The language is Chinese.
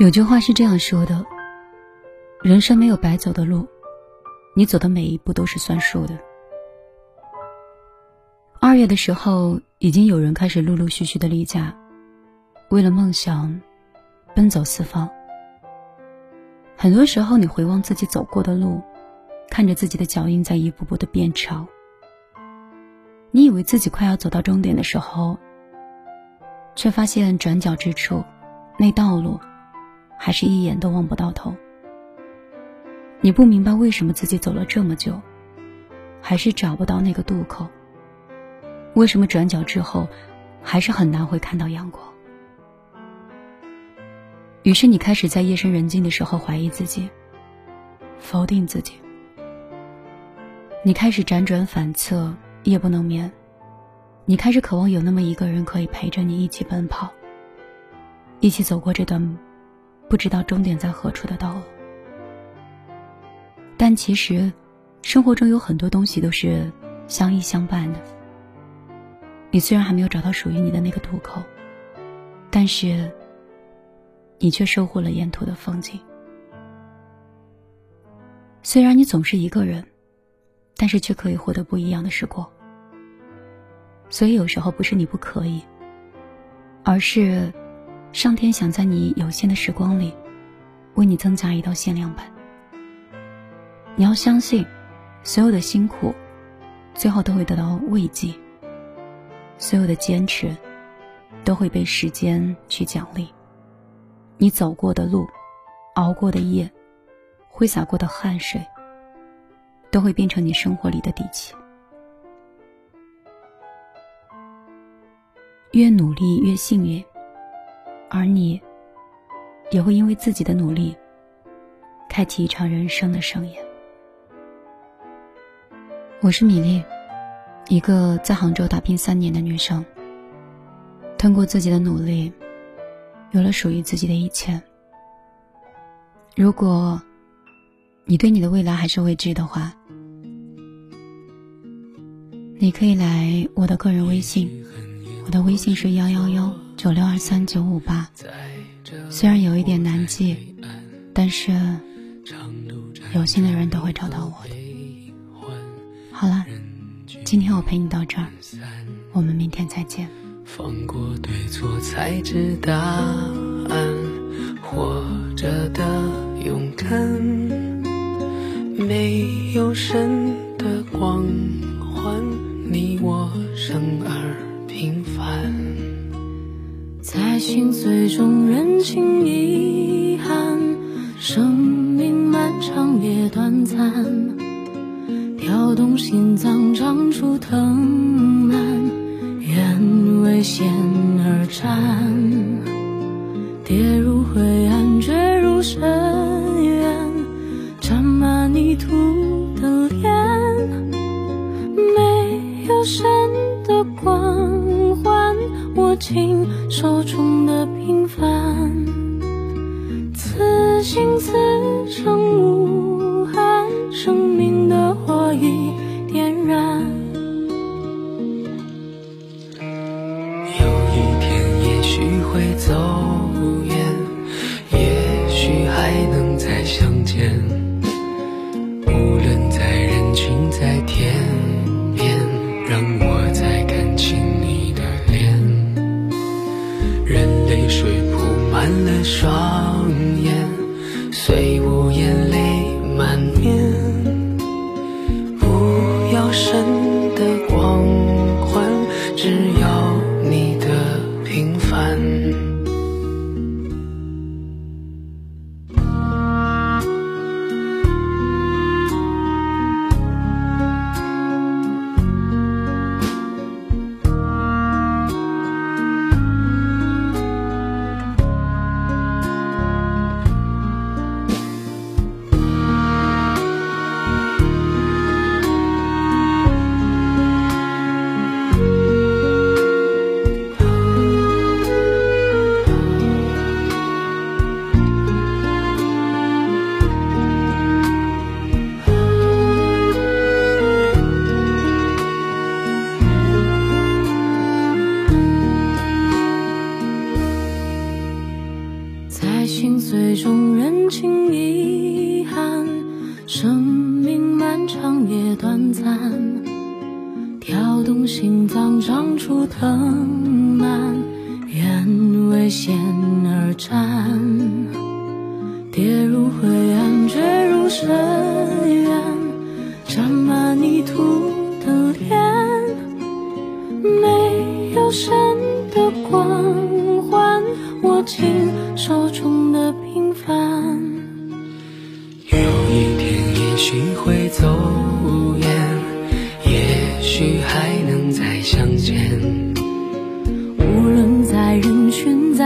有句话是这样说的：人生没有白走的路，你走的每一步都是算数的。二月的时候，已经有人开始陆陆续续的离家，为了梦想，奔走四方。很多时候，你回望自己走过的路，看着自己的脚印在一步步的变长，你以为自己快要走到终点的时候，却发现转角之处，那道路。还是一眼都望不到头。你不明白为什么自己走了这么久，还是找不到那个渡口。为什么转角之后，还是很难会看到阳光？于是你开始在夜深人静的时候怀疑自己，否定自己。你开始辗转反侧，夜不能眠。你开始渴望有那么一个人可以陪着你一起奔跑，一起走过这段。不知道终点在何处的道路，但其实，生活中有很多东西都是相依相伴的。你虽然还没有找到属于你的那个渡口，但是，你却收获了沿途的风景。虽然你总是一个人，但是却可以获得不一样的时光。所以有时候不是你不可以，而是。上天想在你有限的时光里，为你增加一道限量版。你要相信，所有的辛苦，最后都会得到慰藉；所有的坚持，都会被时间去奖励。你走过的路，熬过的夜，挥洒过的汗水，都会变成你生活里的底气。越努力，越幸运。而你，也会因为自己的努力，开启一场人生的盛宴。我是米粒，一个在杭州打拼三年的女生。通过自己的努力，有了属于自己的一切。如果你对你的未来还是未知的话，你可以来我的个人微信，我的微信是幺幺幺。九六二三九五八，虽然有一点难记，但是有心的人都会找到我的。好了，今天我陪你到这儿，我们明天再见。放过对错才知答案，活着的年轻遗憾，生命漫长也短暂，跳动心脏长出藤蔓，愿为险而战，跌入灰握紧。手中的平凡，此心此生无憾，生命了双眼，虽无言泪满面，不要神的光环，只要你的平凡。人情遗憾。生命漫长也短暂，跳动心脏长出藤蔓，愿为险而战，跌入灰暗，坠入深渊，沾满泥土的脸，没有神的光环，握紧手中